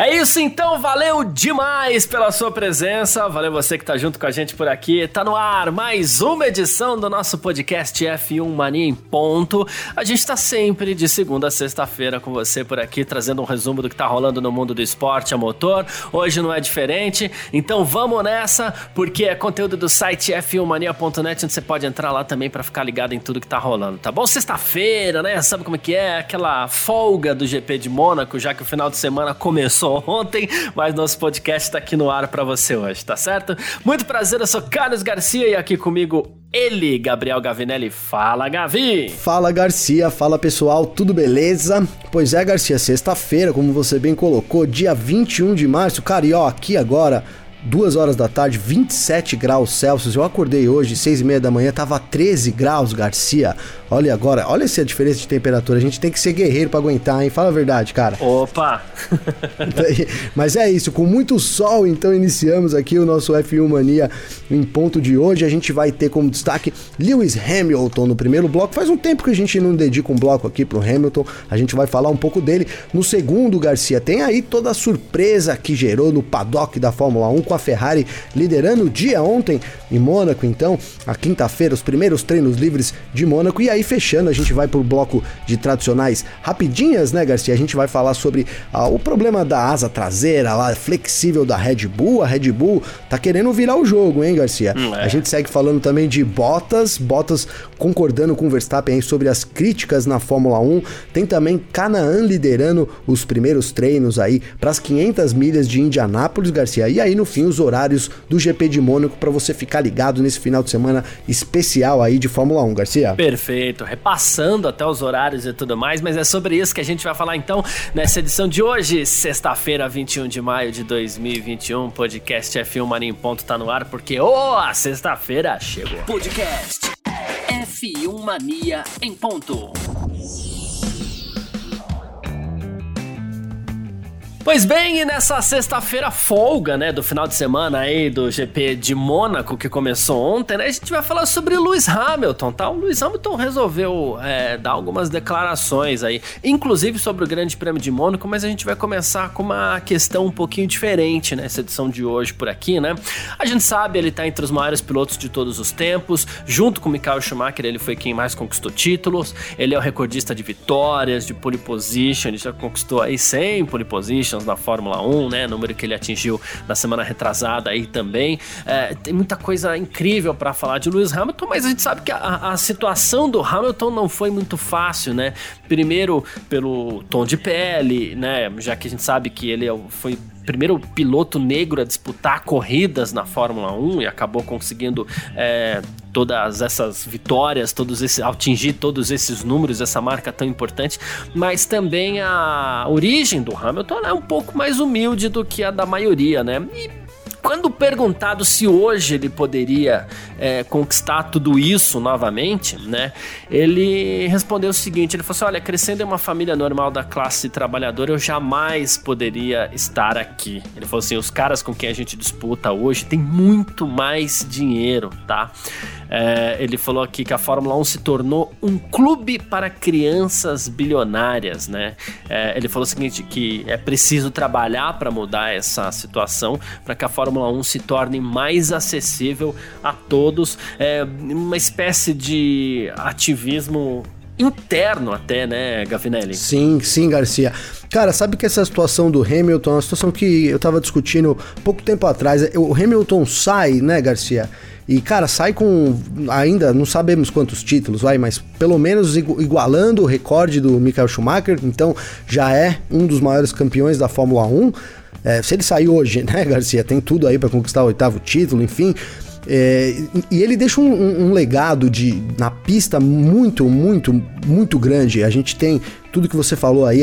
É isso então, valeu demais pela sua presença, valeu você que tá junto com a gente por aqui. Tá no ar mais uma edição do nosso podcast F1 Mania em ponto. A gente tá sempre de segunda a sexta-feira com você por aqui, trazendo um resumo do que tá rolando no mundo do esporte a motor. Hoje não é diferente, então vamos nessa, porque é conteúdo do site f1mania.net, onde você pode entrar lá também para ficar ligado em tudo que tá rolando, tá bom? Sexta-feira, né? Sabe como é que é? Aquela folga do GP de Mônaco, já que o final de semana começou começou ontem, mas nosso podcast está aqui no ar para você hoje, tá certo? Muito prazer, eu sou Carlos Garcia e aqui comigo ele, Gabriel Gavinelli. Fala, Gavi! Fala, Garcia. Fala, pessoal. Tudo beleza? Pois é, Garcia, sexta-feira, como você bem colocou, dia 21 de março. Cara, e ó, aqui agora duas horas da tarde, 27 graus Celsius. Eu acordei hoje, seis e meia da manhã, tava 13 graus, Garcia. Olha agora, olha essa diferença de temperatura. A gente tem que ser guerreiro para aguentar, hein? Fala a verdade, cara. Opa! Mas é isso, com muito sol, então iniciamos aqui o nosso F1 Mania em ponto de hoje. A gente vai ter como destaque Lewis Hamilton no primeiro bloco. Faz um tempo que a gente não dedica um bloco aqui pro Hamilton. A gente vai falar um pouco dele. No segundo, Garcia, tem aí toda a surpresa que gerou no paddock da Fórmula 1 com a Ferrari liderando o dia ontem em Mônaco. Então, a quinta-feira, os primeiros treinos livres de Mônaco. E aí, fechando, a gente vai pro bloco de tradicionais rapidinhas, né, Garcia? A gente vai falar sobre ah, o problema da asa traseira lá, flexível da Red Bull. A Red Bull tá querendo virar o jogo, hein, Garcia? Hum, é. A gente segue falando também de Bottas, Bottas concordando com o Verstappen aí sobre as críticas na Fórmula 1. Tem também Canaan liderando os primeiros treinos aí para as 500 milhas de Indianápolis, Garcia. E aí, no fim, os horários do GP de Mônaco para você ficar ligado nesse final de semana especial aí de Fórmula 1, Garcia. Perfeito, repassando até os horários e tudo mais, mas é sobre isso que a gente vai falar então nessa edição de hoje, sexta-feira, 21 de maio de 2021. Podcast F1 Mania em Ponto tá no ar porque, oh, a sexta-feira chegou. Podcast F1 Mania em Ponto. Pois bem, e nessa sexta-feira folga, né, do final de semana aí do GP de Mônaco que começou ontem, né, a gente vai falar sobre Lewis Hamilton, tá? O Lewis Hamilton resolveu é, dar algumas declarações aí, inclusive sobre o Grande Prêmio de Mônaco, mas a gente vai começar com uma questão um pouquinho diferente nessa edição de hoje por aqui, né? A gente sabe, ele tá entre os maiores pilotos de todos os tempos, junto com Michael Schumacher, ele foi quem mais conquistou títulos, ele é o recordista de vitórias, de pole position, ele já conquistou aí 100 pole positions na Fórmula 1, né? Número que ele atingiu na semana retrasada aí também. É, tem muita coisa incrível para falar de Lewis Hamilton, mas a gente sabe que a, a, situação do Hamilton não foi muito fácil, né? Primeiro pelo tom de pele, né? Já que a gente sabe que ele é foi primeiro piloto negro a disputar corridas na Fórmula 1 e acabou conseguindo é, todas essas vitórias, todos esses, atingir todos esses números, essa marca tão importante, mas também a origem do Hamilton é um pouco mais humilde do que a da maioria, né? E quando perguntado se hoje ele poderia é, conquistar tudo isso novamente, né? Ele respondeu o seguinte: ele falou assim: olha, crescendo em uma família normal da classe trabalhadora, eu jamais poderia estar aqui. Ele falou assim: os caras com quem a gente disputa hoje têm muito mais dinheiro, tá? É, ele falou aqui que a Fórmula 1 se tornou um clube para crianças bilionárias, né? É, ele falou o seguinte: que é preciso trabalhar para mudar essa situação, para que a Fórmula 1 se torne mais acessível a todos. É uma espécie de ativismo interno até, né, Gavinelli? Sim, sim, Garcia. Cara, sabe que essa situação do Hamilton é uma situação que eu tava discutindo pouco tempo atrás. O Hamilton sai, né, Garcia? E, cara, sai com ainda, não sabemos quantos títulos, vai, mas pelo menos igualando o recorde do Michael Schumacher, então já é um dos maiores campeões da Fórmula 1. É, se ele sair hoje, né, Garcia, tem tudo aí para conquistar o oitavo título, enfim. É, e ele deixa um, um, um, legado de na pista muito, muito, muito grande. A gente tem tudo que você falou aí,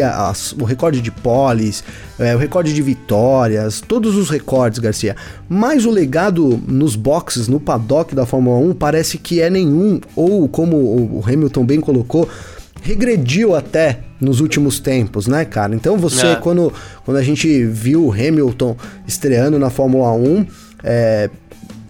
o recorde de poles, é, o recorde de vitórias, todos os recordes, Garcia. Mas o legado nos boxes, no paddock da Fórmula 1, parece que é nenhum, ou como o Hamilton bem colocou, regrediu até nos últimos tempos, né, cara? Então você, é. quando, quando a gente viu o Hamilton estreando na Fórmula 1, é,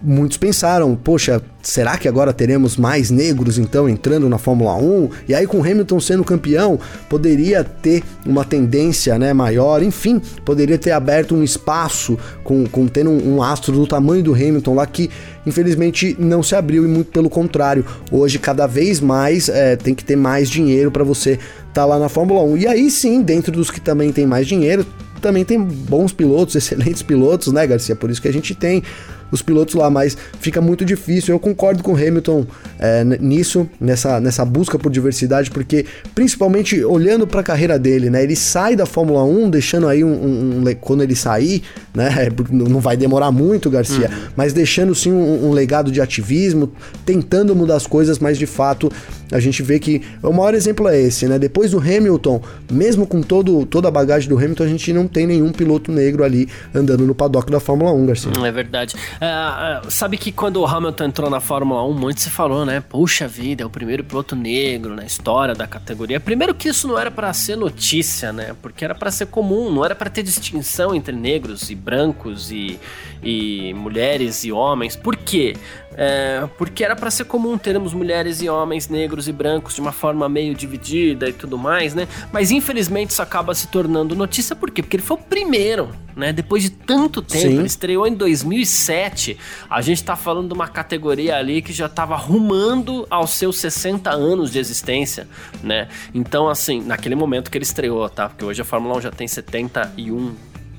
muitos pensaram, poxa, será que agora teremos mais negros então entrando na Fórmula 1? E aí com Hamilton sendo campeão, poderia ter uma tendência né, maior, enfim, poderia ter aberto um espaço com, com tendo um, um astro do tamanho do Hamilton lá que infelizmente não se abriu e muito pelo contrário. Hoje cada vez mais é, tem que ter mais dinheiro para você estar tá lá na Fórmula 1. E aí sim, dentro dos que também tem mais dinheiro, também tem bons pilotos, excelentes pilotos, né, Garcia? Por isso que a gente tem os pilotos lá, mas fica muito difícil. Eu concordo com o Hamilton é, nisso, nessa, nessa busca por diversidade, porque principalmente olhando para a carreira dele, né? Ele sai da Fórmula 1, deixando aí um, um, um quando ele sair, né? Não vai demorar muito, Garcia, uhum. mas deixando sim um, um legado de ativismo, tentando mudar as coisas, mas de fato a gente vê que o maior exemplo é esse, né? Depois do Hamilton, mesmo com todo, toda a bagagem do Hamilton, a gente não tem nenhum piloto negro ali andando no paddock da Fórmula 1, Garcia. É verdade. É, é, sabe que quando o Hamilton entrou na Fórmula 1, muito se falou, né? Puxa vida, é o primeiro piloto negro na história da categoria. Primeiro que isso não era para ser notícia, né? Porque era para ser comum, não era para ter distinção entre negros e brancos e, e mulheres e homens. Por quê? É, porque era para ser comum termos mulheres e homens negros e brancos de uma forma meio dividida e tudo mais, né? Mas infelizmente isso acaba se tornando notícia por quê? Porque ele foi o primeiro, né? Depois de tanto tempo, Sim. ele estreou em 2007. A gente tá falando de uma categoria ali que já tava rumando aos seus 60 anos de existência, né? Então, assim, naquele momento que ele estreou, tá? Porque hoje a Fórmula 1 já tem 71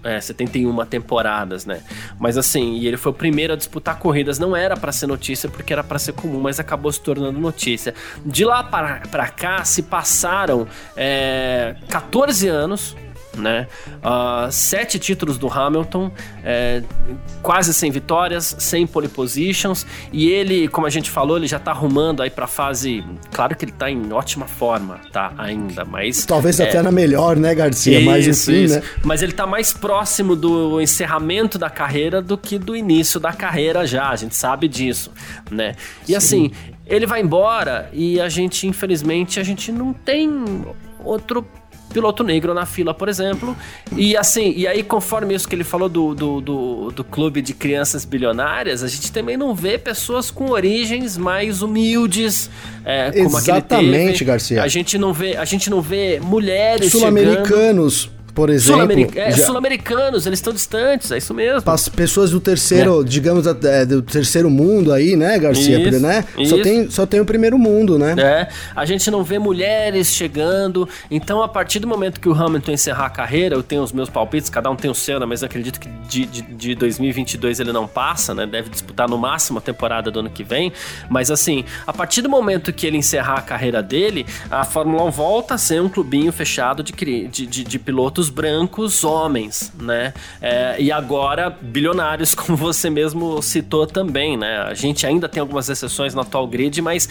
é, 71 temporadas, né? Mas assim, e ele foi o primeiro a disputar corridas. Não era para ser notícia porque era para ser comum, mas acabou se tornando notícia. De lá para cá se passaram é, 14 anos né? Uh, sete títulos do Hamilton, é, quase 100 vitórias, 100 pole positions, e ele, como a gente falou, ele já tá arrumando aí pra fase. Claro que ele tá em ótima forma, tá? Ainda, mas. Talvez é, até na melhor, né, Garcia? Isso, mas enfim, isso. né? Mas ele tá mais próximo do encerramento da carreira do que do início da carreira já, a gente sabe disso, né? E Sim. assim, ele vai embora e a gente, infelizmente, a gente não tem outro piloto negro na fila, por exemplo. E assim, e aí, conforme isso que ele falou do, do, do, do, clube de crianças bilionárias, a gente também não vê pessoas com origens mais humildes, é, como Exatamente, Garcia. A gente não vê, a gente não vê mulheres sul-americanos por exemplo. Sul é, Sul-americanos, eles estão distantes, é isso mesmo. Pessoas do terceiro, é. digamos, é, do terceiro mundo aí, né, Garcia? Isso, né? Isso. Só, tem, só tem o primeiro mundo, né? É, a gente não vê mulheres chegando. Então, a partir do momento que o Hamilton encerrar a carreira, eu tenho os meus palpites, cada um tem o seu, né? Mas acredito que de, de, de 2022 ele não passa, né? Deve disputar no máximo a temporada do ano que vem. Mas assim, a partir do momento que ele encerrar a carreira dele, a Fórmula 1 volta a ser um clubinho fechado de, de, de, de pilotos brancos homens, né? É, e agora bilionários, como você mesmo citou também, né? A gente ainda tem algumas exceções no atual grid, mas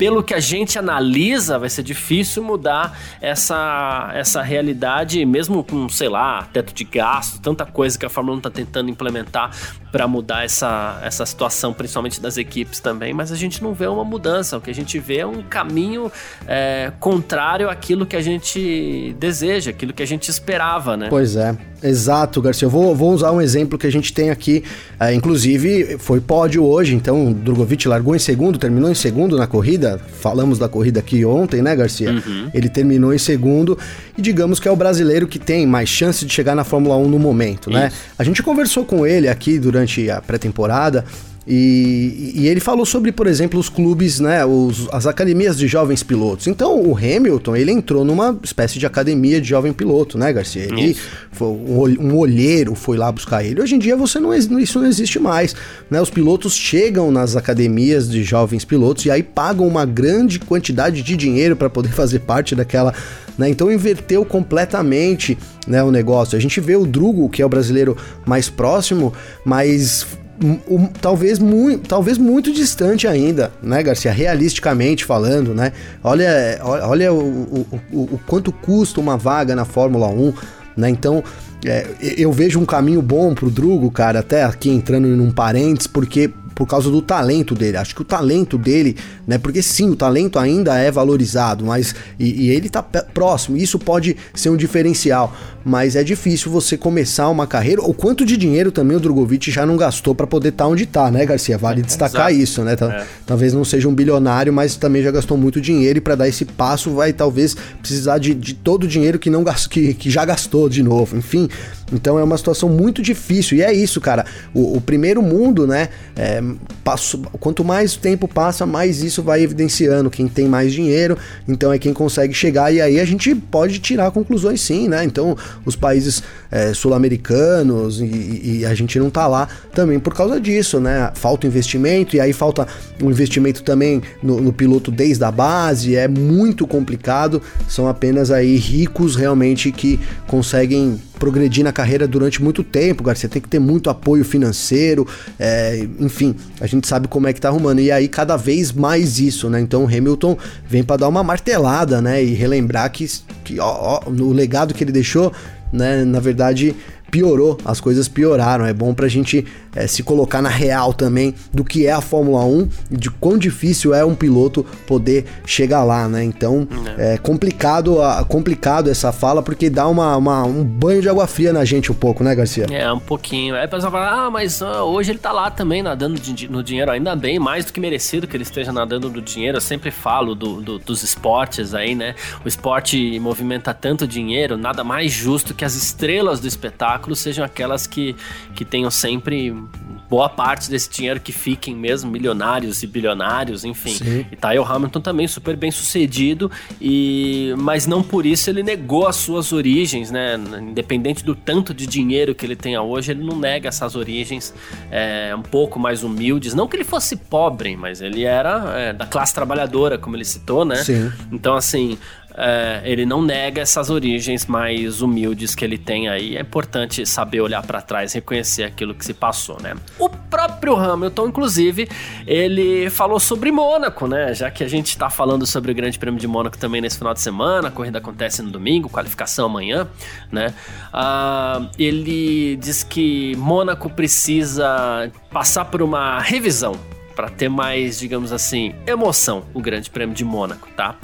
pelo que a gente analisa, vai ser difícil mudar essa, essa realidade, mesmo com, sei lá, teto de gasto, tanta coisa que a Fórmula 1 está tentando implementar para mudar essa, essa situação, principalmente das equipes também, mas a gente não vê uma mudança. O que a gente vê é um caminho é, contrário àquilo que a gente deseja, aquilo que a gente esperava, né? Pois é. Exato, Garcia. Eu vou, vou usar um exemplo que a gente tem aqui. É, inclusive, foi pódio hoje, então Drogovic largou em segundo, terminou em segundo na corrida. Falamos da corrida aqui ontem, né, Garcia? Uhum. Ele terminou em segundo e digamos que é o brasileiro que tem mais chance de chegar na Fórmula 1 no momento, né? Isso. né? A gente conversou com ele aqui durante a pré-temporada e, e, ele falou sobre, por exemplo, os clubes, né, os, as academias de jovens pilotos. Então, o Hamilton, ele entrou numa espécie de academia de jovem piloto, né, Garcia? Ele foi um, um olheiro foi lá buscar ele. Hoje em dia você não isso não existe mais, né? Os pilotos chegam nas academias de jovens pilotos e aí pagam uma grande quantidade de dinheiro para poder fazer parte daquela, né? Então inverteu completamente, né, o negócio. A gente vê o Drugo, que é o brasileiro mais próximo, mas um, talvez, muito, talvez muito distante ainda, né, Garcia? Realisticamente falando, né? Olha, olha o, o, o, o quanto custa uma vaga na Fórmula 1, né? Então, é, eu vejo um caminho bom pro Drugo, cara, até aqui entrando em um parênteses, porque por causa do talento dele. Acho que o talento dele, né? Porque sim, o talento ainda é valorizado, mas e, e ele tá próximo. Isso pode ser um diferencial, mas é difícil você começar uma carreira. O quanto de dinheiro também o Drogovic já não gastou para poder estar tá onde tá, né, Garcia? Vale é, destacar isso, né? É. Talvez não seja um bilionário, mas também já gastou muito dinheiro e para dar esse passo vai talvez precisar de, de todo o dinheiro que não que, que já gastou de novo. Enfim, então é uma situação muito difícil. E é isso, cara. O, o primeiro mundo, né? É, passo, quanto mais tempo passa, mais isso vai evidenciando. Quem tem mais dinheiro, então é quem consegue chegar. E aí a gente pode tirar conclusões sim, né? Então, os países é, sul-americanos e, e, a gente não tá lá também por causa disso, né? Falta investimento, e aí falta um investimento também no, no piloto desde a base. É muito complicado. São apenas aí ricos realmente que conseguem progredir na carreira durante muito tempo, Garcia. Tem que ter muito apoio financeiro, é, enfim, a gente sabe como é que tá arrumando. E aí, cada vez mais isso, né? Então, o Hamilton vem para dar uma martelada, né? E relembrar que, que ó, ó, no legado que ele deixou, né? Na verdade, piorou, as coisas pioraram. É bom pra gente é, se colocar na real também do que é a Fórmula 1 e de quão difícil é um piloto poder chegar lá, né? Então é, é complicado, complicado essa fala porque dá uma, uma, um banho de água fria na gente um pouco, né, Garcia? É, um pouquinho. Aí o pessoal fala, ah, mas uh, hoje ele tá lá também nadando no dinheiro, ainda bem, mais do que merecido que ele esteja nadando no dinheiro. Eu sempre falo do, do, dos esportes aí, né? O esporte movimenta tanto dinheiro, nada mais justo que as estrelas do espetáculo espetáculos sejam aquelas que, que tenham sempre boa parte desse dinheiro que fiquem mesmo milionários e bilionários, enfim. Sim. E tá aí o Hamilton também super bem sucedido, e mas não por isso ele negou as suas origens, né? Independente do tanto de dinheiro que ele tenha hoje, ele não nega essas origens é, um pouco mais humildes. Não que ele fosse pobre, mas ele era é, da classe trabalhadora, como ele citou, né? Sim. Então, assim, é, ele não nega essas origens mais humildes que ele tem aí. É importante saber olhar para trás, reconhecer aquilo que se passou, né? O próprio Hamilton, inclusive, ele falou sobre Mônaco, né? Já que a gente tá falando sobre o Grande Prêmio de Mônaco também nesse final de semana, a corrida acontece no domingo, qualificação amanhã, né? Uh, ele diz que Mônaco precisa passar por uma revisão para ter mais, digamos assim, emoção o Grande Prêmio de Mônaco, tá?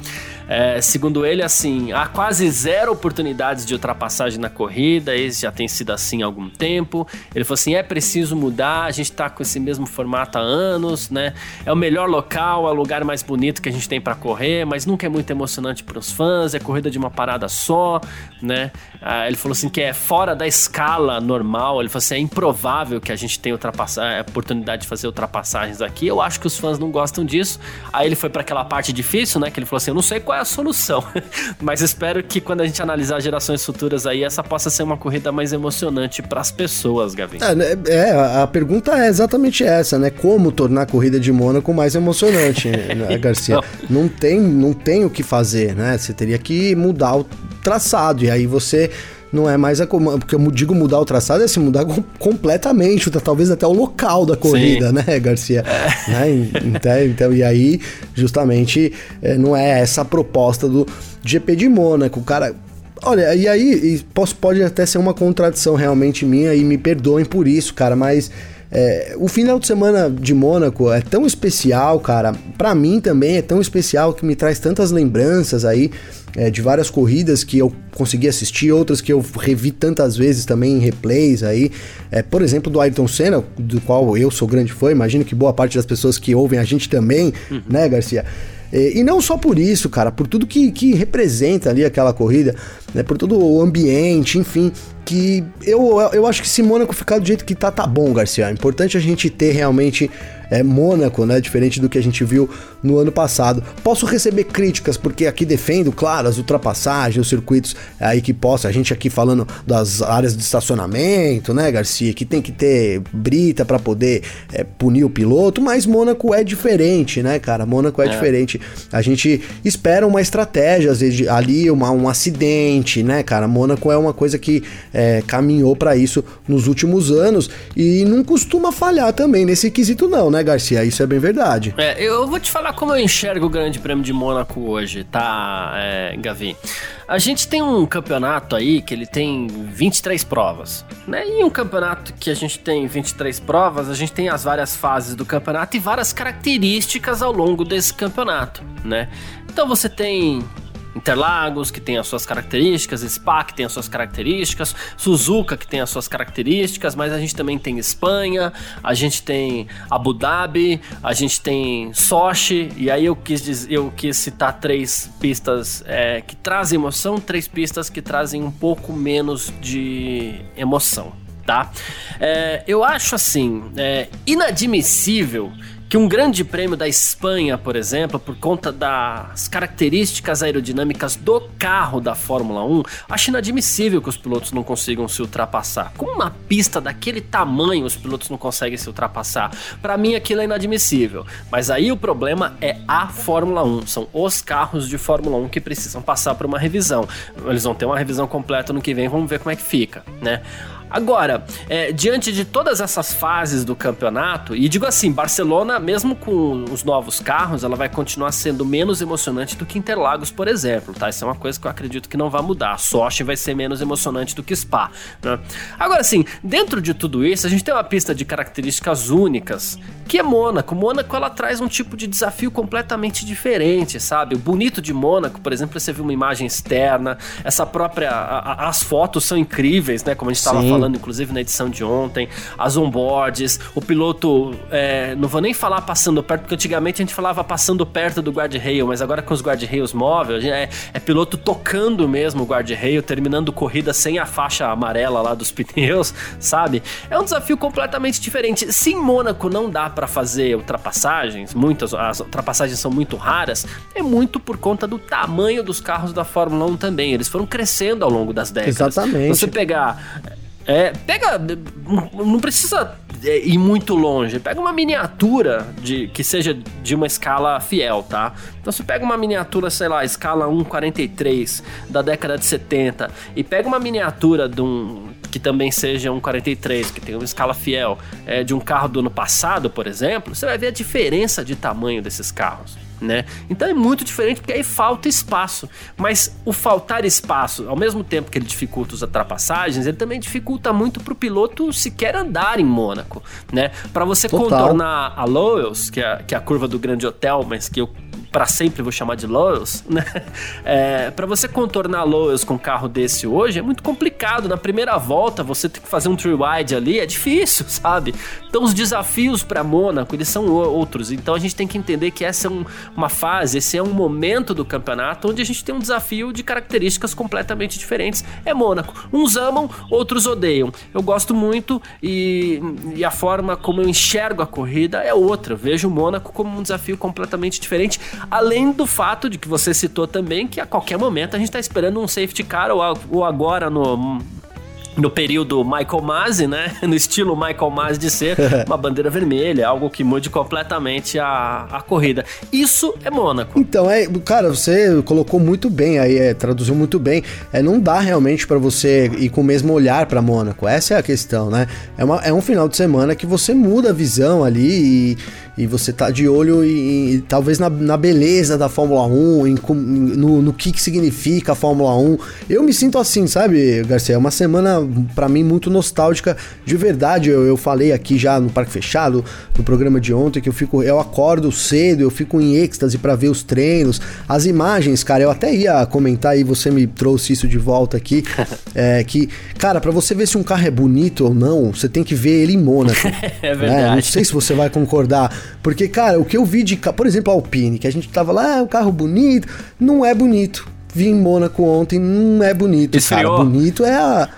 É, segundo ele, assim, há quase zero oportunidades de ultrapassagem na corrida, esse já tem sido assim há algum tempo. Ele falou assim: é preciso mudar, a gente tá com esse mesmo formato há anos, né? É o melhor local, é o lugar mais bonito que a gente tem para correr, mas nunca é muito emocionante para os fãs, é corrida de uma parada só, né? Ah, ele falou assim que é fora da escala normal, ele falou assim: é improvável que a gente tenha a oportunidade de fazer ultrapassagens aqui. Eu acho que os fãs não gostam disso. Aí ele foi para aquela parte difícil, né? Que ele falou assim: eu não sei qual é a solução. Mas espero que quando a gente analisar gerações futuras aí, essa possa ser uma corrida mais emocionante para as pessoas, Gavin. É, né, é, a pergunta é exatamente essa, né? Como tornar a corrida de Mônaco mais emocionante, né, Garcia? Não. não tem, não tem o que fazer, né? Você teria que mudar o traçado e aí você não é mais a porque eu digo mudar o traçado é se mudar completamente, talvez até o local da corrida, Sim. né, Garcia? É. Né? Então, então, e aí, justamente, é, não é essa a proposta do GP de Mônaco, cara. Olha, e aí posso, pode até ser uma contradição realmente minha e me perdoem por isso, cara, mas é, o final de semana de Mônaco é tão especial, cara. Para mim também é tão especial que me traz tantas lembranças aí é, de várias corridas que eu consegui assistir, outras que eu revi tantas vezes também em replays aí. É, por exemplo, do Ayrton Senna, do qual eu sou grande fã, imagino que boa parte das pessoas que ouvem a gente também, uhum. né, Garcia? E, e, não só por isso, cara, por tudo que, que representa ali aquela corrida, né, por todo o ambiente, enfim, que eu, eu acho que se Mônaco ficar do jeito que tá, tá bom, Garcia. É importante a gente ter realmente é, Mônaco, né? Diferente do que a gente viu no ano passado. Posso receber críticas, porque aqui defendo, claro, as ultrapassagens, os circuitos aí que possa, a gente aqui falando das áreas de estacionamento, né, Garcia, que tem que ter brita para poder é, punir o piloto, mas Mônaco é diferente, né, cara? Mônaco é, é, diferente. A gente espera uma estratégia, às vezes, ali, uma, um acidente, né, cara? Mônaco é uma coisa que é, caminhou para isso nos últimos anos e não costuma falhar também nesse quesito não, né, Garcia? Isso é bem verdade. É, eu vou te falar como eu enxergo o Grande Prêmio de Mônaco hoje, tá, é, Gavi? A gente tem um campeonato aí que ele tem 23 provas, né? E um campeonato que a gente tem 23 provas, a gente tem as várias fases do campeonato e várias características ao longo desse campeonato, né? Então você tem Interlagos, que tem as suas características, Spa, que tem as suas características, Suzuka, que tem as suas características, mas a gente também tem Espanha, a gente tem Abu Dhabi, a gente tem Sochi, e aí eu quis, dizer, eu quis citar três pistas é, que trazem emoção, três pistas que trazem um pouco menos de emoção, tá? É, eu acho assim, é, inadmissível que um grande prêmio da Espanha, por exemplo, por conta das características aerodinâmicas do carro da Fórmula 1, acho inadmissível que os pilotos não consigam se ultrapassar. Com uma pista daquele tamanho, os pilotos não conseguem se ultrapassar. Para mim, aquilo é inadmissível. Mas aí o problema é a Fórmula 1. São os carros de Fórmula 1 que precisam passar por uma revisão. Eles vão ter uma revisão completa no que vem, vamos ver como é que fica, né? Agora, é, diante de todas essas fases do campeonato, e digo assim, Barcelona, mesmo com os novos carros, ela vai continuar sendo menos emocionante do que Interlagos, por exemplo, tá? Isso é uma coisa que eu acredito que não vai mudar. Sochi vai ser menos emocionante do que Spa, né? Agora, assim, dentro de tudo isso, a gente tem uma pista de características únicas, que é Mônaco. Mônaco, ela traz um tipo de desafio completamente diferente, sabe? O bonito de Mônaco, por exemplo, você viu uma imagem externa, essa própria... A, a, as fotos são incríveis, né? Como a gente estava falando falando, inclusive, na edição de ontem, as onboards, o piloto, é, não vou nem falar passando perto, porque antigamente a gente falava passando perto do guardrail, mas agora com os guardrails móveis, é, é piloto tocando mesmo o guardrail, terminando corrida sem a faixa amarela lá dos pneus, sabe? É um desafio completamente diferente. Se em Mônaco não dá para fazer ultrapassagens, muitas as ultrapassagens são muito raras, é muito por conta do tamanho dos carros da Fórmula 1 também. Eles foram crescendo ao longo das décadas. Exatamente. Você pegar é, pega. Não precisa é, ir muito longe. Pega uma miniatura de que seja de uma escala fiel, tá? Então você pega uma miniatura, sei lá, escala 1,43 da década de 70 e pega uma miniatura de um que também seja um 43, que tem uma escala fiel, é, de um carro do ano passado, por exemplo, você vai ver a diferença de tamanho desses carros né? Então é muito diferente porque aí falta espaço. Mas o faltar espaço, ao mesmo tempo que ele dificulta as ultrapassagens, ele também dificulta muito para o piloto sequer andar em Mônaco, né? Para você Total. contornar a Lowells, que é, que é a curva do Grande Hotel, mas que eu para sempre vou chamar de Lowe's, né? É, para você contornar Lowe's com um carro desse hoje é muito complicado. Na primeira volta você tem que fazer um three wide ali, é difícil, sabe? Então os desafios para Mônaco eles são outros. Então a gente tem que entender que essa é um, uma fase, esse é um momento do campeonato onde a gente tem um desafio de características completamente diferentes. É Mônaco. Uns amam, outros odeiam. Eu gosto muito e, e a forma como eu enxergo a corrida é outra. Vejo o Mônaco como um desafio completamente diferente. Além do fato de que você citou também que a qualquer momento a gente está esperando um safety car ou, ou agora no no período Michael Masi, né? No estilo Michael Masi de ser uma bandeira vermelha, algo que mude completamente a, a corrida. Isso é Mônaco. Então, é, cara, você colocou muito bem aí, é, traduziu muito bem. É, não dá realmente para você ir com o mesmo olhar para Mônaco. Essa é a questão, né? É, uma, é um final de semana que você muda a visão ali e e você tá de olho em talvez na, na, beleza da Fórmula 1, em, no, no que, que significa a Fórmula 1. Eu me sinto assim, sabe, Garcia? É uma semana para mim muito nostálgica, de verdade. Eu, eu falei aqui já no Parque Fechado, no programa de ontem, que eu fico, eu acordo cedo, eu fico em êxtase para ver os treinos, as imagens, cara. Eu até ia comentar e você me trouxe isso de volta aqui, é, que, cara, para você ver se um carro é bonito ou não, você tem que ver ele em Mônaco. é verdade. Né? Não sei se você vai concordar. Porque, cara, o que eu vi de. Por exemplo, a Alpine, que a gente tava lá, ah, um carro bonito. Não é bonito. Vi em Mônaco ontem, não é bonito, Esfriou. cara. Bonito é a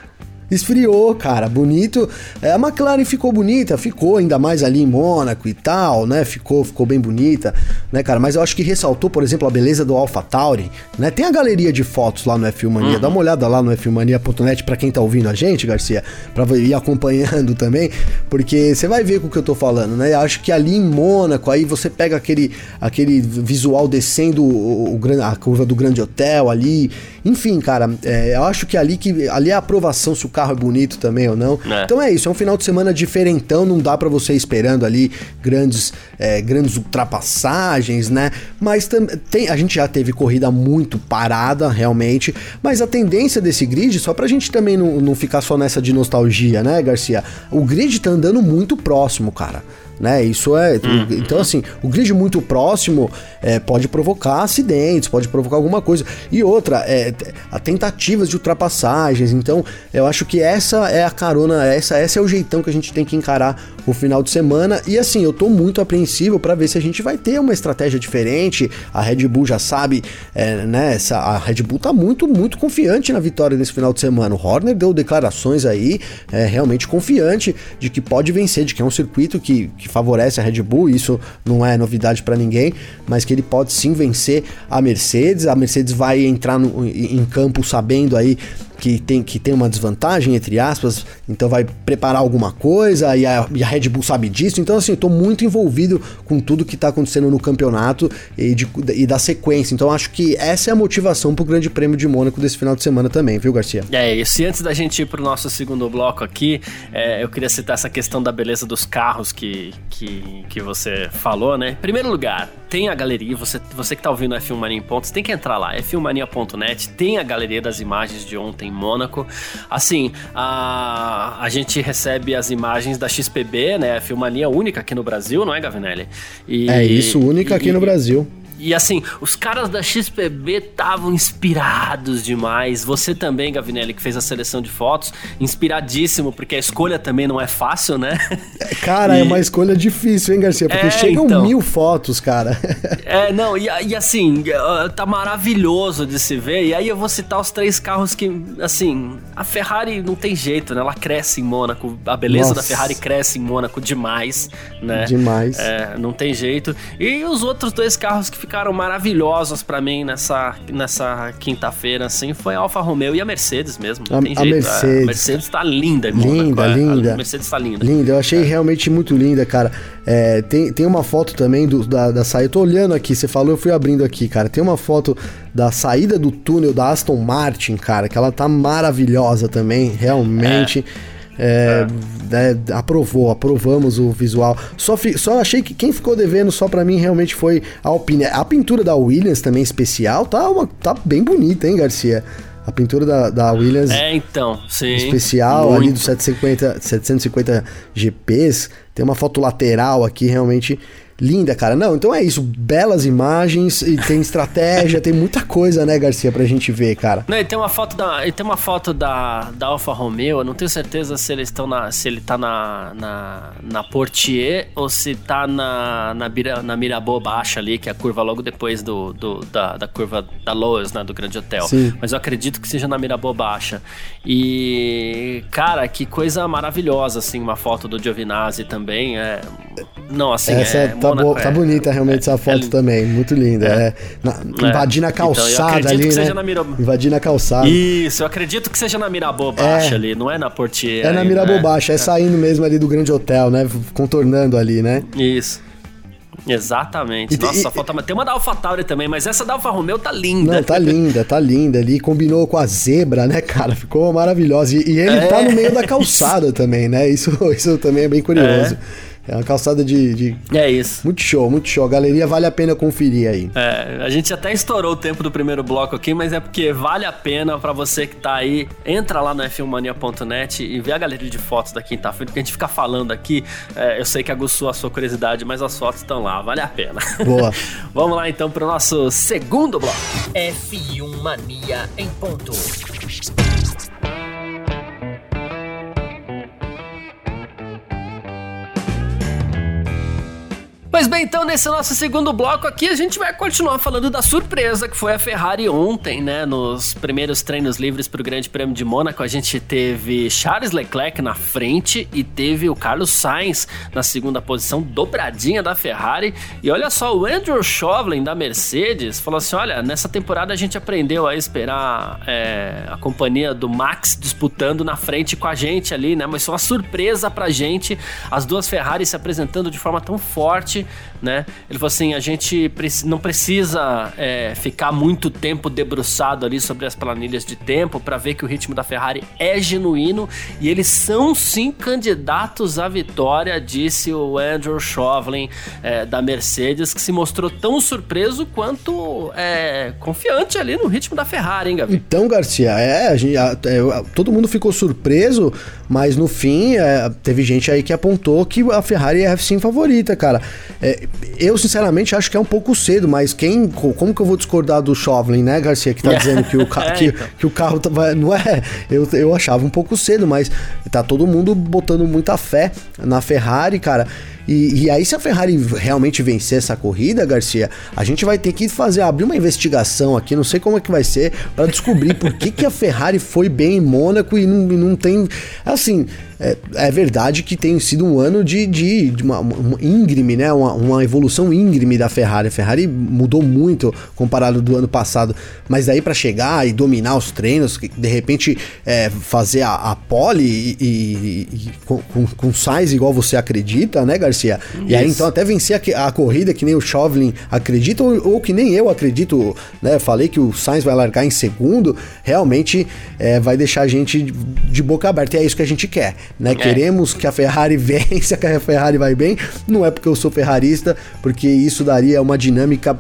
esfriou, cara, bonito. É, a McLaren ficou bonita, ficou ainda mais ali em Mônaco e tal, né? Ficou, ficou bem bonita, né, cara? Mas eu acho que ressaltou, por exemplo, a beleza do Alpha Tauri, né? Tem a galeria de fotos lá no F1 Mania, uhum. dá uma olhada lá no f1mania.net para quem tá ouvindo a gente, Garcia, para ir acompanhando também, porque você vai ver com o que eu tô falando, né? Eu acho que ali em Mônaco, aí você pega aquele, aquele visual descendo o, o, a curva do Grande Hotel ali, enfim, cara, é, eu acho que ali que ali é a aprovação se o carro é bonito também ou não. É. Então é isso, é um final de semana diferentão, não dá para você esperando ali grandes, é, grandes ultrapassagens, né? Mas tem, a gente já teve corrida muito parada, realmente, mas a tendência desse grid, só pra gente também não, não ficar só nessa de nostalgia, né, Garcia? O grid tá andando muito próximo, cara né? Isso é. Uhum. Então, assim, o grid muito próximo é, pode provocar acidentes, pode provocar alguma coisa. E outra, é, a tentativas de ultrapassagens. Então, eu acho que essa é a carona, essa, essa é o jeitão que a gente tem que encarar o final de semana. E assim, eu tô muito apreensivo para ver se a gente vai ter uma estratégia diferente. A Red Bull já sabe, é, né? Essa, a Red Bull tá muito, muito confiante na vitória nesse final de semana. O Horner deu declarações aí, é, realmente confiante de que pode vencer, de que é um circuito que, que favorece a Red Bull. Isso não é novidade para ninguém, mas que ele pode sim vencer a Mercedes. A Mercedes vai entrar no, em campo sabendo aí que tem, que tem uma desvantagem, entre aspas, então vai preparar alguma coisa e a, e a Red Bull sabe disso. Então, assim, tô muito envolvido com tudo que tá acontecendo no campeonato e, de, e da sequência. Então, acho que essa é a motivação pro Grande Prêmio de Mônaco desse final de semana também, viu, Garcia? É isso. E antes da gente ir pro nosso segundo bloco aqui, é, eu queria citar essa questão da beleza dos carros que, que, que você falou, né? Primeiro lugar, tem a galeria, você, você que tá ouvindo a F1 Mania em pontos, tem que entrar lá, f1mania.net, tem a galeria das imagens de ontem em Mônaco. Assim, a, a gente recebe as imagens da XPB, né? A Filmania única aqui no Brasil, não é, Gavinelli? E, é isso, única e, aqui no Brasil. E assim, os caras da XPB estavam inspirados demais. Você também, Gavinelli, que fez a seleção de fotos, inspiradíssimo, porque a escolha também não é fácil, né? Cara, é e... é uma escolha difícil, hein, Garcia? Porque é, chegam então... mil fotos, cara. É, não, e, e, assim, tá maravilhoso de se ver. E aí eu vou citar os três carros que, assim, a Ferrari não tem jeito, né? Ela cresce em Mônaco. A beleza Nossa. da Ferrari cresce em Mônaco demais, né? Demais. É, não tem jeito. E os outros dois carros que ficaram maravilhosos para mim nessa, nessa quinta-feira, assim, foi a Alfa Romeo e a Mercedes mesmo. A. A Mercedes. a Mercedes tá linda, Linda, é. linda. A Mercedes tá linda. Linda, eu achei é. realmente muito linda, cara. É, tem, tem uma foto também do, da, da saída. Eu tô olhando aqui, você falou, eu fui abrindo aqui, cara. Tem uma foto da saída do túnel da Aston Martin, cara, que ela tá maravilhosa também, realmente. É. É, é. aprovou, aprovamos o visual. Só, fi, só achei que quem ficou devendo só para mim realmente foi a Alpine. A pintura da Williams também especial, tá, uma, tá bem bonita, hein, Garcia? A pintura da, da Williams. É, então, sim. Especial muito. ali dos 750, 750 GPs. Tem uma foto lateral aqui realmente linda, cara. Não, então é isso. Belas imagens e tem estratégia, tem muita coisa, né, Garcia, pra gente ver, cara. Não, e tem uma foto da, e tem uma foto da, da Alfa Romeo. Eu não tenho certeza se eles estão na, se ele tá na, na, na Portier ou se tá na, na, na Mirabeau Baixa ali, que é a curva logo depois do, do da, da curva da Lowe's, né, do Grande Hotel. Sim. Mas eu acredito que seja na Mirabeau Baixa. E, cara, que coisa maravilhosa, assim, uma foto do Giovinazzi também. É, não, assim, Essa é, tá, bo tá bonita realmente essa foto é, também, muito linda. É. é na, é. invadindo a então, calçada então, ali, que né? Seja na Invadindo a calçada. Isso, eu acredito que seja na Mirabô Baixa ali, não é na Portier. É na Mirabô né? Baixa, é saindo mesmo ali do Grande Hotel, né? Contornando ali, né? Isso. Exatamente. E, Nossa, e, falta... tem uma da Alfa Tauri também, mas essa da Alfa Romeo tá linda. Não, tá linda, tá linda ali. Combinou com a zebra, né, cara? Ficou maravilhosa. E, e ele é. tá no meio da calçada também, né? Isso, isso também é bem curioso. É. É uma calçada de, de, É isso. Muito show, muito show. A galeria vale a pena conferir aí. É, a gente até estourou o tempo do primeiro bloco aqui, mas é porque vale a pena para você que tá aí. Entra lá no f1mania.net e vê a galeria de fotos da quinta-feira, porque a gente fica falando aqui. É, eu sei que aguçou a sua curiosidade, mas as fotos estão lá, vale a pena. Boa. Vamos lá então pro nosso segundo bloco. F1 Mania em ponto. Pois bem, então nesse nosso segundo bloco aqui a gente vai continuar falando da surpresa que foi a Ferrari ontem, né? Nos primeiros treinos livres para o Grande Prêmio de Mônaco, a gente teve Charles Leclerc na frente e teve o Carlos Sainz na segunda posição, dobradinha da Ferrari. E olha só, o Andrew Chauvelin da Mercedes falou assim: olha, nessa temporada a gente aprendeu a esperar é, a companhia do Max disputando na frente com a gente ali, né? Mas foi uma surpresa pra gente as duas Ferraris se apresentando de forma tão forte né? Ele falou assim: a gente não precisa é, ficar muito tempo debruçado ali sobre as planilhas de tempo para ver que o ritmo da Ferrari é genuíno e eles são sim candidatos à vitória, disse o Andrew Chauvelin é, da Mercedes, que se mostrou tão surpreso quanto é, confiante ali no ritmo da Ferrari, hein? Então, Garcia, é, a gente, a, é, todo mundo ficou surpreso, mas no fim é, teve gente aí que apontou que a Ferrari é sim favorita, cara. É, eu, sinceramente, acho que é um pouco cedo, mas quem. Como que eu vou discordar do Chauvelin, né, Garcia, que tá dizendo que o, ca que, então. que, o carro tá, vai, não é. Eu, eu achava um pouco cedo, mas tá todo mundo botando muita fé na Ferrari, cara. E, e, aí, se a Ferrari realmente vencer essa corrida, Garcia, a gente vai ter que fazer, abrir uma investigação aqui, não sei como é que vai ser, para descobrir por que, que a Ferrari foi bem em Mônaco e não, não tem. Assim, é, é, verdade que tem sido um ano de, de, de uma, uma, íngreme, né? Uma, uma, evolução íngreme da Ferrari. A Ferrari mudou muito comparado do ano passado, mas daí para chegar e dominar os treinos, de repente é, fazer a, a pole e, e, e com, com, Sainz igual você acredita, né, Garcia? Isso. E aí então até vencer a, a, corrida que nem o Chauvelin acredita ou, ou, que nem eu acredito, né? Falei que o Sainz vai largar em segundo, realmente é, vai deixar a gente de boca aberta. E é isso que a gente quer né? É. Queremos que a Ferrari vença, que a Ferrari vai bem. Não é porque eu sou ferrarista, porque isso daria uma dinâmica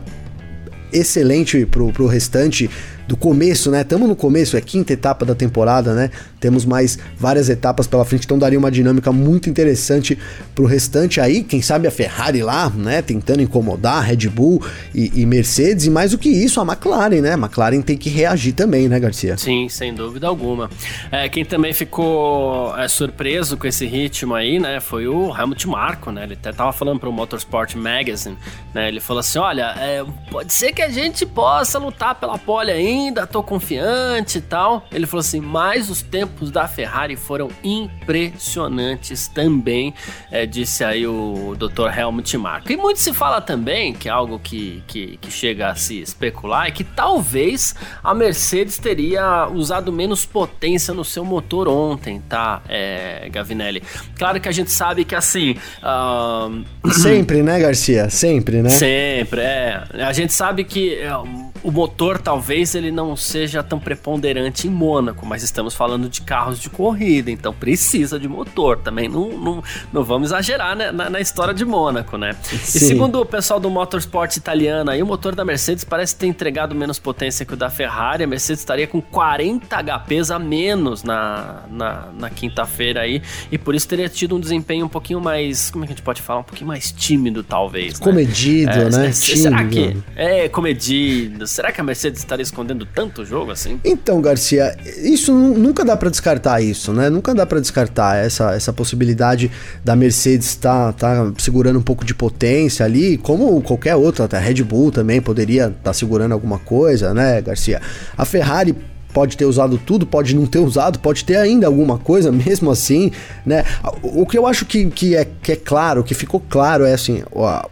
excelente pro, pro restante do começo, né? Estamos no começo, é a quinta etapa da temporada, né? Temos mais várias etapas pela frente, então daria uma dinâmica muito interessante pro restante aí. Quem sabe a Ferrari lá, né? Tentando incomodar Red Bull e, e Mercedes, e mais do que isso, a McLaren, né? A McLaren tem que reagir também, né, Garcia? Sim, sem dúvida alguma. É, quem também ficou é, surpreso com esse ritmo aí, né? Foi o Helmut Marko, né? Ele até tava falando pro Motorsport Magazine, né? Ele falou assim: olha, é, pode ser que a gente possa lutar pela pole ainda ainda tô confiante e tal. Ele falou assim: mas os tempos da Ferrari foram impressionantes também, é, disse aí o Dr. Helmut Marko. E muito se fala também, que é algo que, que, que chega a se especular, é que talvez a Mercedes teria usado menos potência no seu motor ontem, tá, é, Gavinelli? Claro que a gente sabe que assim. Uh... Sempre, né, Garcia? Sempre, né? Sempre, é. A gente sabe que é, o motor talvez ele não seja tão preponderante em Mônaco, mas estamos falando de carros de corrida, então precisa de motor. Também não, não, não vamos exagerar né, na, na, história de Mônaco, né? Sim. E segundo o pessoal do motorsport italiano, aí, o motor da Mercedes parece ter entregado menos potência que o da Ferrari. A Mercedes estaria com 40 HPs a menos na, na, na quinta-feira aí, e por isso teria tido um desempenho um pouquinho mais, como é que a gente pode falar? Um pouquinho mais tímido, talvez. Né? Comedido, é, né? Será que. É, comedido. Será que a Mercedes estaria escondendo tanto jogo assim? Então, Garcia, isso nunca dá para descartar isso, né? Nunca dá para descartar essa, essa possibilidade da Mercedes estar tá, tá segurando um pouco de potência ali, como qualquer outra, até a Red Bull também poderia estar tá segurando alguma coisa, né, Garcia? A Ferrari pode ter usado tudo, pode não ter usado, pode ter ainda alguma coisa mesmo assim, né? O que eu acho que, que, é, que é claro, que ficou claro é assim,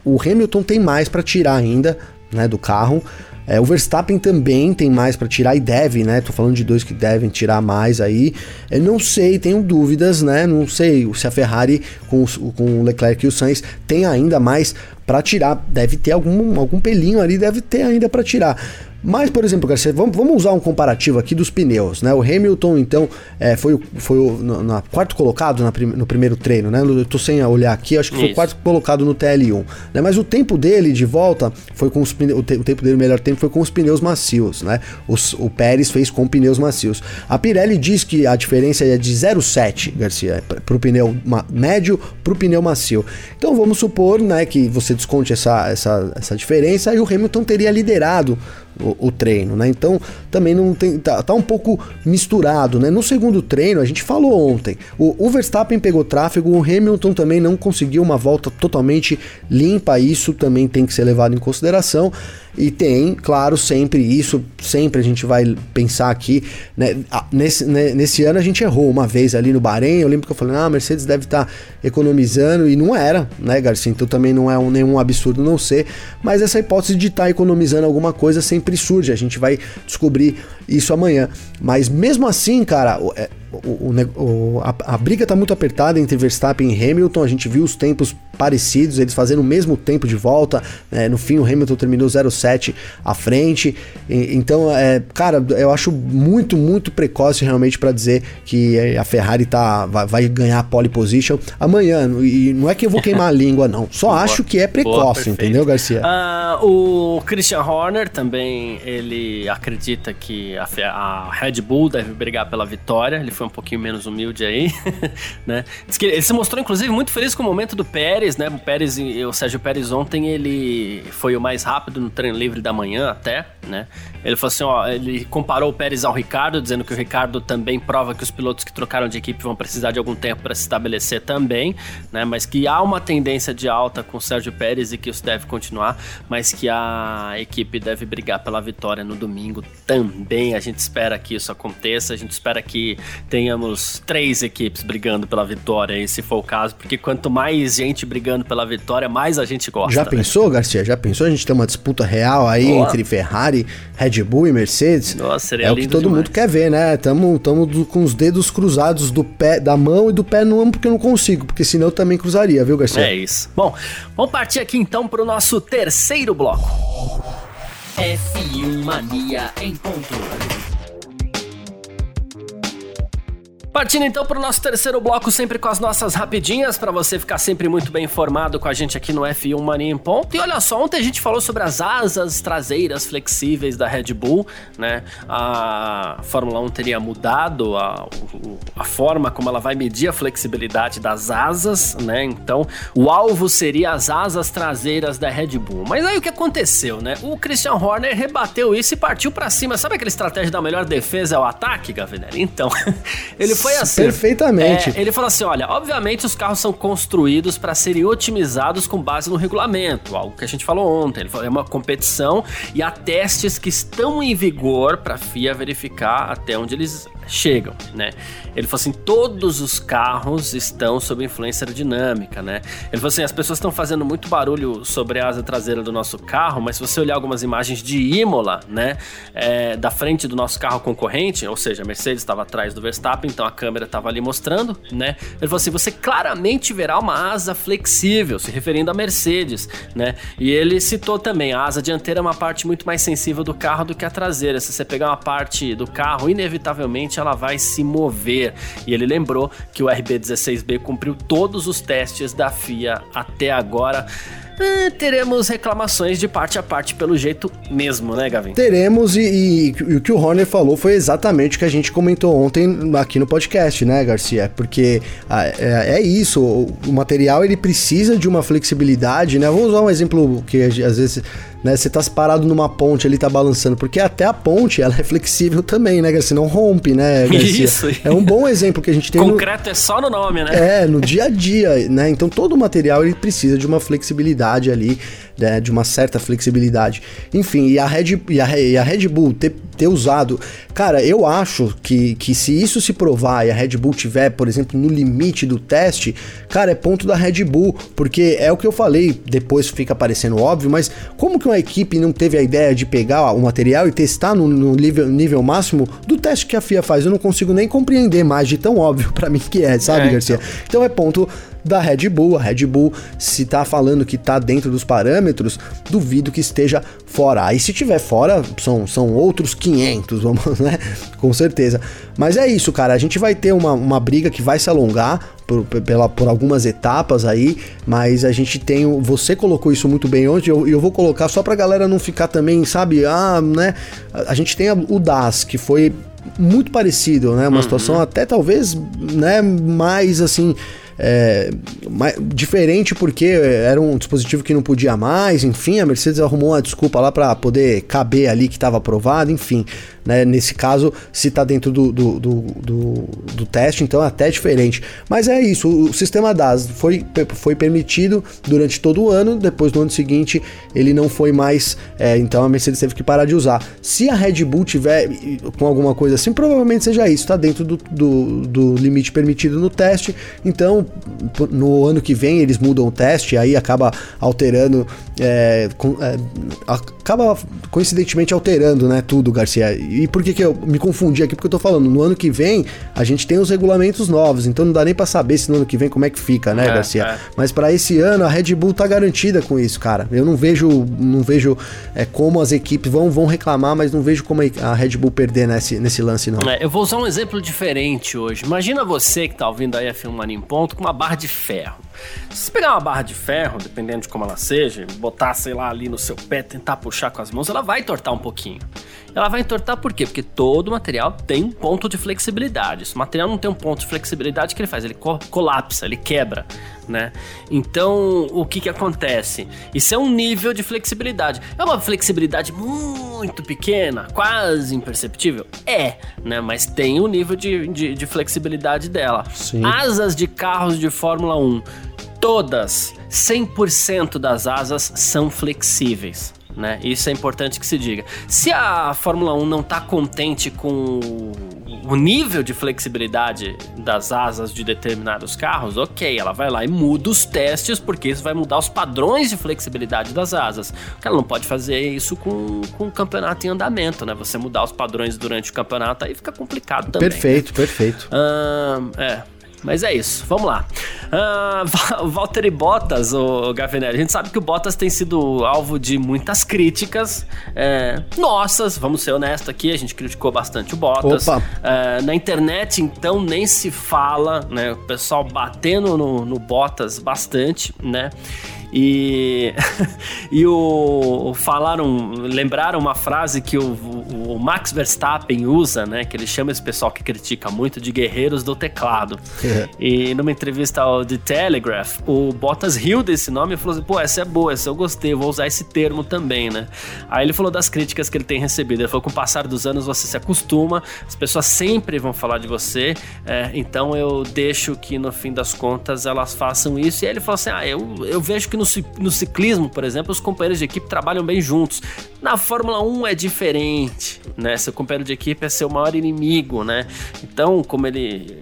o Hamilton tem mais para tirar ainda, né, do carro. É, o Verstappen também tem mais para tirar e deve, né? Tô falando de dois que devem tirar mais aí. Eu não sei, tenho dúvidas, né? Não sei se a Ferrari com, com o Leclerc e o Sainz tem ainda mais para tirar. Deve ter algum, algum pelinho ali, deve ter ainda para tirar. Mas, por exemplo, Garcia, vamos, vamos usar um comparativo aqui dos pneus, né? O Hamilton, então, é, foi, foi o no, na, quarto colocado na, no primeiro treino, né? Eu tô sem olhar aqui, acho que foi o quarto colocado no TL1, né? Mas o tempo dele de volta foi com os pneus, o, te, o tempo dele, o melhor tempo, foi com os pneus macios, né? Os, o Pérez fez com pneus macios. A Pirelli diz que a diferença é de 0,7, Garcia, pro pneu médio pro pneu macio. Então vamos supor, né, que você desconte essa, essa, essa diferença e o Hamilton teria liderado o, o, treino, né? Então também não tem. Tá, tá, um pouco misturado, né? No segundo treino, a gente falou ontem, o, o, Verstappen pegou tráfego, o Hamilton também não conseguiu uma volta totalmente limpa, isso também tem que ser levado em consideração. E tem, claro, sempre isso, sempre a gente vai pensar aqui, né? Nesse, né, nesse ano a gente errou uma vez ali no Bahrein, eu lembro que eu falei, ah, a Mercedes deve estar tá economizando, e não era, né, Garcia? Então também não é um, nenhum absurdo não ser, mas essa hipótese de estar tá economizando alguma coisa sempre surge, a gente vai descobrir isso amanhã. Mas mesmo assim, cara, é, o, o, a, a, briga está muito apertada entre Verstappen e Hamilton. A gente viu os tempos parecidos, eles fazendo o mesmo tempo de volta. É, no fim, o Hamilton terminou 0,7 à frente. E, então, é, cara, eu acho muito, muito precoce realmente para dizer que a Ferrari tá, vai, vai, ganhar a pole position amanhã. E não é que eu vou queimar a língua, não. Só Boa. acho que é precoce, Boa, entendeu, Garcia? Uh, o Christian Horner também, ele acredita que a, a Red Bull deve brigar pela vitória. Ele foi um pouquinho menos humilde aí, né? Diz que ele se mostrou, inclusive, muito feliz com o momento do Pérez, né? O Pérez, o Sérgio Pérez ontem, ele foi o mais rápido no treino livre da manhã até, né? Ele falou assim, ó, ele comparou o Pérez ao Ricardo, dizendo que o Ricardo também prova que os pilotos que trocaram de equipe vão precisar de algum tempo para se estabelecer também, né? Mas que há uma tendência de alta com o Sérgio Pérez e que isso deve continuar, mas que a equipe deve brigar pela vitória no domingo também. A gente espera que isso aconteça, a gente espera que tenhamos três equipes brigando pela vitória, e se for o caso, porque quanto mais gente brigando pela vitória, mais a gente gosta. Já pensou, Garcia? Já pensou a gente ter uma disputa real aí Boa. entre Ferrari, Red Bull e Mercedes? Nossa, seria É o que todo demais. mundo quer ver, né? Tamo, tamo com os dedos cruzados do pé, da mão e do pé no âmbito porque eu não consigo, porque senão eu também cruzaria, viu, Garcia? É isso. Bom, vamos partir aqui então para o nosso terceiro bloco. F1 Mania em ponto. Partindo então para o nosso terceiro bloco, sempre com as nossas rapidinhas, para você ficar sempre muito bem informado com a gente aqui no F1 Mania em Ponto. E olha só, ontem a gente falou sobre as asas traseiras flexíveis da Red Bull, né? A Fórmula 1 teria mudado a, a forma como ela vai medir a flexibilidade das asas, né? Então, o alvo seria as asas traseiras da Red Bull. Mas aí o que aconteceu, né? O Christian Horner rebateu isso e partiu para cima. Sabe aquela estratégia da melhor defesa é o ataque, Gavinelli? Então, ele foi foi assim. Perfeitamente. É, ele falou assim: olha, obviamente os carros são construídos para serem otimizados com base no regulamento, algo que a gente falou ontem. Ele falou, é uma competição e há testes que estão em vigor para a FIA verificar até onde eles chegam, né? Ele falou assim: todos os carros estão sob influência aerodinâmica, né? Ele falou assim: as pessoas estão fazendo muito barulho sobre a asa traseira do nosso carro, mas se você olhar algumas imagens de Imola, né, é, da frente do nosso carro concorrente, ou seja, a Mercedes estava atrás do Verstappen, então a câmera estava ali mostrando, né? Ele falou assim: você claramente verá uma asa flexível, se referindo à Mercedes, né? E ele citou também: a asa dianteira é uma parte muito mais sensível do carro do que a traseira. Se você pegar uma parte do carro, inevitavelmente ela vai se mover. E ele lembrou que o RB16B cumpriu todos os testes da FIA até agora. Eh, teremos reclamações de parte a parte pelo jeito mesmo, né, Gavin? Teremos, e, e, e, o que o Horner falou foi exatamente o que a gente comentou ontem aqui no podcast, né, Garcia? Porque ah, é, é, isso, o, o, material ele precisa de uma flexibilidade, né? Vamos usar um exemplo que às vezes né? Você tá parado numa ponte ali, tá balançando, porque até a ponte, ela é flexível também, né, Garcia? Não rompe, né, Garcia? Isso. É um bom exemplo que a gente tem Concreto no... é só no nome, né? É, no dia a dia, né? Então todo o material, ele precisa de uma flexibilidade ali, né, de uma certa flexibilidade. Enfim, e a Red, e a, e a Red Bull ter, ter usado. Cara, eu acho que, que se isso se provar e a Red Bull tiver, por exemplo, no limite do teste, cara, é ponto da Red Bull, porque é o que eu falei, depois fica parecendo óbvio, mas como que uma equipe não teve a ideia de pegar o material e testar no, no nível, nível máximo do teste que a FIA faz? Eu não consigo nem compreender mais de tão óbvio para mim que é, sabe, é, Garcia? Então. então é ponto da Red Bull. A Red Bull, se tá falando que tá dentro dos parâmetros, duvido que esteja fora. Aí se tiver fora, são, são outros 500, vamos, né? Com certeza. Mas é isso, cara. A gente vai ter uma, uma briga que vai se alongar por, pela, por algumas etapas aí, mas a gente tem. Você colocou isso muito bem ontem, eu, eu vou colocar só pra galera não ficar também, sabe? Ah, né? A, a gente tem o DAS, que foi muito parecido, né? Uma uhum. situação até talvez, né, mais assim é, diferente porque era um dispositivo que não podia mais, enfim, a Mercedes arrumou uma desculpa lá para poder caber ali que estava aprovado, enfim. Né? Nesse caso, se está dentro do, do, do, do, do teste, então é até diferente. Mas é isso, o sistema DAS foi, foi permitido durante todo o ano, depois no ano seguinte ele não foi mais, é, então a Mercedes teve que parar de usar. Se a Red Bull tiver com alguma coisa assim, provavelmente seja isso, está dentro do, do, do limite permitido no teste, então no ano que vem eles mudam o teste, aí acaba alterando, é, com, é, acaba coincidentemente alterando, né, tudo, Garcia. E por que que eu me confundi aqui? Porque eu tô falando, no ano que vem a gente tem os regulamentos novos, então não dá nem para saber se no ano que vem como é que fica, né, é, Garcia? É. Mas para esse ano a Red Bull tá garantida com isso, cara. Eu não vejo, não vejo é, como as equipes vão, vão reclamar, mas não vejo como a Red Bull perder nesse, nesse lance, não. É, eu vou usar um exemplo diferente hoje. Imagina você que tá ouvindo aí a Filmando em Ponto com uma barra de ferro. Se você pegar uma barra de ferro, dependendo de como ela seja, botar, sei lá, ali no seu pé, tentar puxar com as mãos, ela vai entortar um pouquinho. Ela vai entortar por quê? Porque todo material tem um ponto de flexibilidade. Se o material não tem um ponto de flexibilidade, o que ele faz? Ele co colapsa, ele quebra, né? Então, o que que acontece? Isso é um nível de flexibilidade. É uma flexibilidade muito pequena, quase imperceptível? É, né? Mas tem o um nível de, de, de, flexibilidade dela. Sim. Asas de carros de Fórmula 1 todas, 100% das asas são flexíveis. Né? Isso é importante que se diga. Se a Fórmula 1 não está contente com o nível de flexibilidade das asas de determinados carros, ok, ela vai lá e muda os testes, porque isso vai mudar os padrões de flexibilidade das asas. Ela não pode fazer isso com, com o campeonato em andamento, né? Você mudar os padrões durante o campeonato, aí fica complicado também. Perfeito, né? perfeito. É. Mas é isso, vamos lá. Uh, Valtteri Bottas, o Gavinelli, a gente sabe que o Bottas tem sido alvo de muitas críticas. É, nossas, vamos ser honestos aqui, a gente criticou bastante o Bottas. É, na internet, então, nem se fala, né? O pessoal batendo no, no Bottas bastante, né? E, e o, falaram, lembraram uma frase que o, o, Max Verstappen usa, né? Que ele chama esse pessoal que critica muito de guerreiros do teclado. É. E numa entrevista ao The Telegraph, o Bottas riu desse nome e falou assim: pô, essa é boa, essa eu gostei, vou usar esse termo também, né? Aí ele falou das críticas que ele tem recebido. Ele falou: com o passar dos anos você se acostuma, as pessoas sempre vão falar de você, é, então eu deixo que no fim das contas elas façam isso. E aí ele falou assim: ah, eu, eu vejo que no, no ciclismo, por exemplo, os companheiros de equipe trabalham bem juntos. Na Fórmula 1 é diferente, né? Seu companheiro de equipe é seu maior inimigo, né? Então, como ele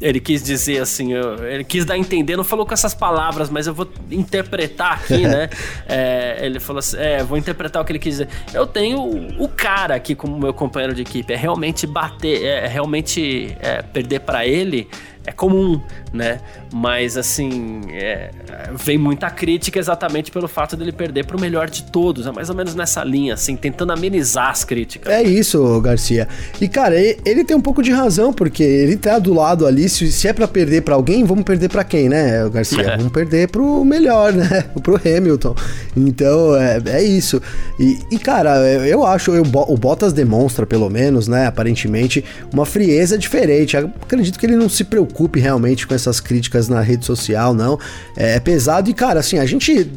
ele quis dizer assim, ele quis dar a entender, não falou com essas palavras, mas eu vou interpretar aqui, né? É, ele falou assim: é, vou interpretar o que ele quis dizer. Eu tenho o cara aqui como meu companheiro de equipe, é realmente bater, é realmente é, perder para ele é comum, né? Mas assim, é, vem muita crítica exatamente pelo fato dele perder pro melhor de todos. É mais ou menos nessa linha, assim, tentando amenizar as críticas. É isso, Garcia. E cara, ele tem um pouco de razão, porque ele tá do lado ali. Se, se é para perder para alguém, vamos perder para quem, né, Garcia? É. Vamos perder pro melhor, né? Pro Hamilton. Então, é, é isso. E, e, cara, eu acho, eu, o Bottas demonstra, pelo menos, né, aparentemente, uma frieza diferente. Eu acredito que ele não se preocupa preocupe realmente com essas críticas na rede social, não. É, é pesado e, cara, assim, a gente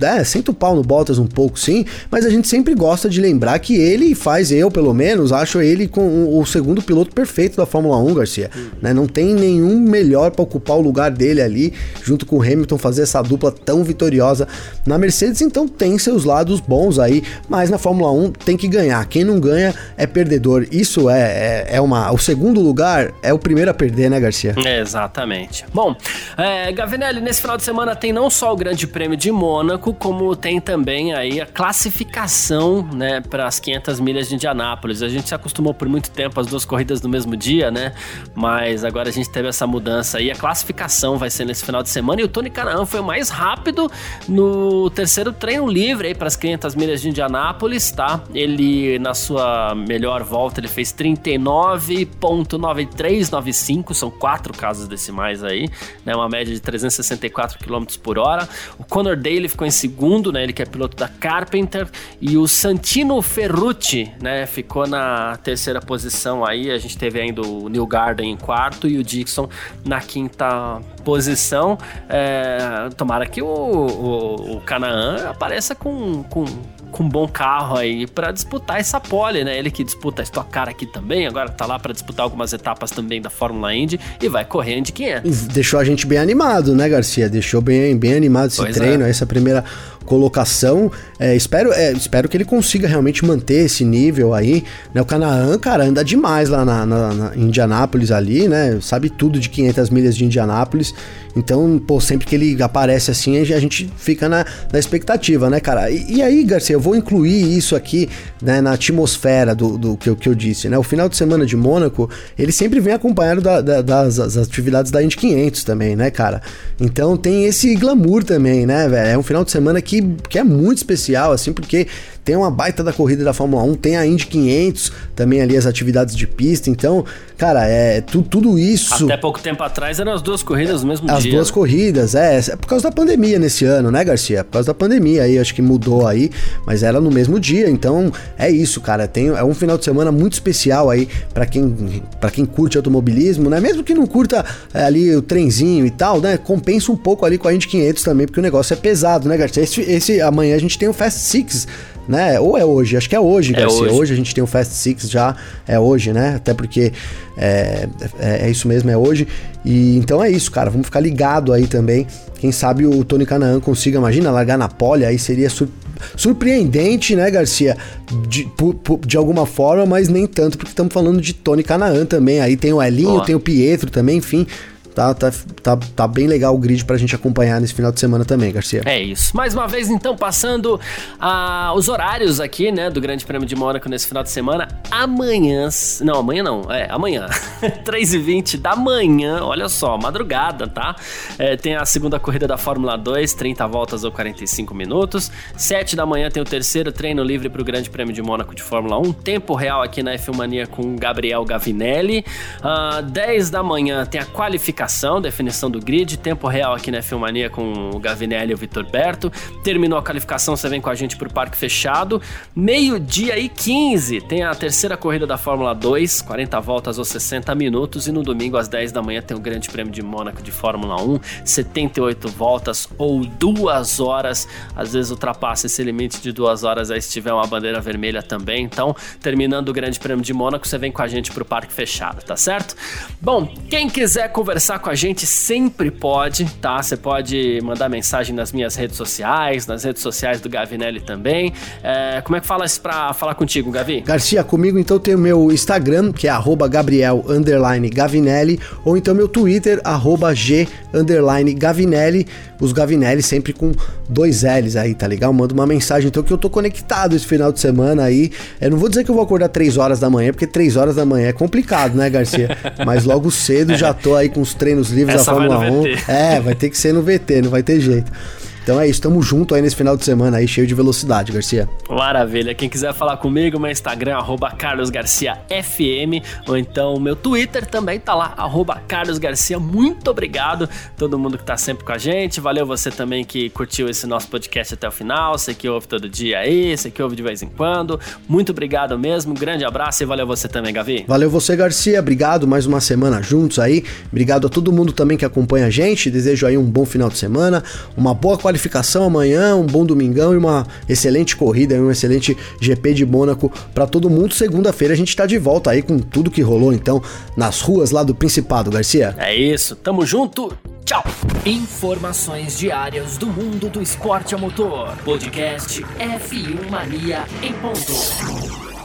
é, senta o pau no Bottas um pouco, sim, mas a gente sempre gosta de lembrar que ele faz, eu pelo menos, acho ele com o segundo piloto perfeito da Fórmula 1, Garcia. Hum. Né? Não tem nenhum melhor para ocupar o lugar dele ali, junto com o Hamilton, fazer essa dupla tão vitoriosa na Mercedes, então tem seus lados bons aí, mas na Fórmula 1 tem que ganhar. Quem não ganha é perdedor. Isso é, é, é uma. O segundo lugar é o primeiro a perder, né, Garcia? Exatamente. Bom, é, Gavinelli, nesse final de semana tem não só o Grande Prêmio de Mônaco, como tem também aí a classificação, né, para as 500 milhas de Indianápolis. A gente se acostumou por muito tempo as duas corridas no mesmo dia, né? Mas agora a gente teve essa mudança aí. A classificação vai ser nesse final de semana e o Tony Canaan foi o mais rápido no terceiro treino livre para as 500 milhas de Indianápolis, tá? Ele na sua melhor volta ele fez 39.9395, são quatro casas decimais aí, né? Uma média de 364 km por hora. O Conor Daly ficou em segundo, né? Ele que é piloto da Carpenter. E o Santino Ferrucci, né? Ficou na terceira posição aí. A gente teve ainda o New Garden em quarto e o Dixon na quinta posição. É, tomara que o, o, o Canaan apareça com, com com um bom carro aí para disputar essa pole, né? Ele que disputa a Stock Car aqui também, agora tá lá para disputar algumas etapas também da Fórmula Indy e vai correr Indy 500. Deixou a gente bem animado, né, Garcia? Deixou bem, bem animado esse pois treino, é. essa primeira colocação. É, espero, é, espero que ele consiga realmente manter esse nível aí. Né? O Canaan, cara, anda demais lá na, na, na Indianápolis ali, né? Sabe tudo de 500 milhas de Indianápolis. Então, pô, sempre que ele aparece assim, a gente fica na, na expectativa, né, cara? E, e, aí, Garcia, eu vou incluir isso aqui né, na atmosfera do, do que, eu, que eu disse, né? O final de semana de Mônaco, ele sempre vem acompanhado da, da, das, das, atividades da Indy 500 também, né, cara? Então tem esse glamour também, né, velho? É um final de semana que, que é muito especial, assim, porque tem uma baita da corrida da Fórmula 1, tem a Indy 500, também ali as atividades de pista. Então, cara, é tu, tudo isso. Até pouco tempo atrás eram as duas corridas no mesmo as dia. As duas corridas, é, é. por causa da pandemia nesse ano, né, Garcia? Por causa da pandemia aí, acho que mudou aí, mas era no mesmo dia. Então, é isso, cara. Tem, é um final de semana muito especial aí para quem, pra quem curte automobilismo, né? Mesmo que não curta é, ali o trenzinho e tal, né? Compensa um pouco ali com a Indy 500 também, porque o negócio é pesado, né, Garcia? Esse, esse amanhã a gente tem o Fast Six né? Ou é hoje, acho que é hoje, é Garcia. Hoje. hoje. a gente tem o Fast Six já, é hoje, né? Até porque é, é, é, isso mesmo, é hoje. E então é isso, cara. Vamos ficar ligado aí também. Quem sabe o Tony Canaan consiga, imagina, largar na pole, aí seria sur surpreendente, né, Garcia? De, de alguma forma, mas nem tanto, porque estamos falando de Tony Canaan também. Aí tem o Elinho, Boa. tem o Pietro também, enfim. Tá, tá, tá, tá bem legal o grid pra gente acompanhar nesse final de semana também, Garcia. É isso. Mais uma vez, então, passando uh, os horários aqui, né, do Grande Prêmio de Mônaco nesse final de semana. Amanhã. Não, amanhã não. É, amanhã. 3h20 da manhã, olha só, madrugada, tá? É, tem a segunda corrida da Fórmula 2, 30 voltas ou 45 minutos. 7 da manhã tem o terceiro treino livre pro Grande Prêmio de Mônaco de Fórmula 1. Tempo real aqui na F1 Mania com Gabriel Gavinelli. Ah, 10 da manhã tem a qualificação qualificação, definição do grid, tempo real aqui na Filmania com o Gavinelli e o Vitor Berto. Terminou a qualificação, você vem com a gente pro Parque Fechado. Meio-dia e 15 tem a terceira corrida da Fórmula 2, 40 voltas ou 60 minutos. E no domingo às 10 da manhã tem o Grande Prêmio de Mônaco de Fórmula 1, 78 voltas ou 2 horas. Às vezes ultrapassa esse limite de 2 horas aí se tiver uma bandeira vermelha também. Então, terminando o Grande Prêmio de Mônaco, você vem com a gente pro Parque Fechado, tá certo? Bom, quem quiser conversar conversar com a gente sempre pode, tá? Você pode mandar mensagem nas minhas redes sociais, nas redes sociais do Gavinelli também. É, como é que fala isso pra falar contigo, Gavi? Garcia, comigo então tem o meu Instagram, que é Gabriel Gavinelli, ou então meu Twitter, G Gavinelli. Os Gavinelli sempre com dois L's aí, tá legal? Manda uma mensagem então que eu tô conectado esse final de semana aí. Eu não vou dizer que eu vou acordar 3 horas da manhã, porque 3 horas da manhã é complicado, né, Garcia? Mas logo cedo já tô aí com os treinos livres Essa da Fórmula 1. É, vai ter que ser no VT, não vai ter jeito. Então é isso, tamo junto aí nesse final de semana aí, cheio de velocidade, Garcia. Maravilha. Quem quiser falar comigo, meu Instagram é carlosgarciafm, ou então meu Twitter também tá lá, carlosgarcia. Muito obrigado todo mundo que tá sempre com a gente. Valeu você também que curtiu esse nosso podcast até o final, você que ouve todo dia aí, você que ouve de vez em quando. Muito obrigado mesmo, grande abraço e valeu você também, Gavi. Valeu você, Garcia. Obrigado, mais uma semana juntos aí. Obrigado a todo mundo também que acompanha a gente. Desejo aí um bom final de semana, uma boa qualidade qualificação amanhã, um bom domingão e uma excelente corrida, um excelente GP de Mônaco para todo mundo. Segunda-feira a gente está de volta aí com tudo que rolou então nas ruas lá do Principado, Garcia. É isso, tamo junto. Tchau. Informações diárias do mundo do esporte a motor. Podcast F1 Mania em ponto.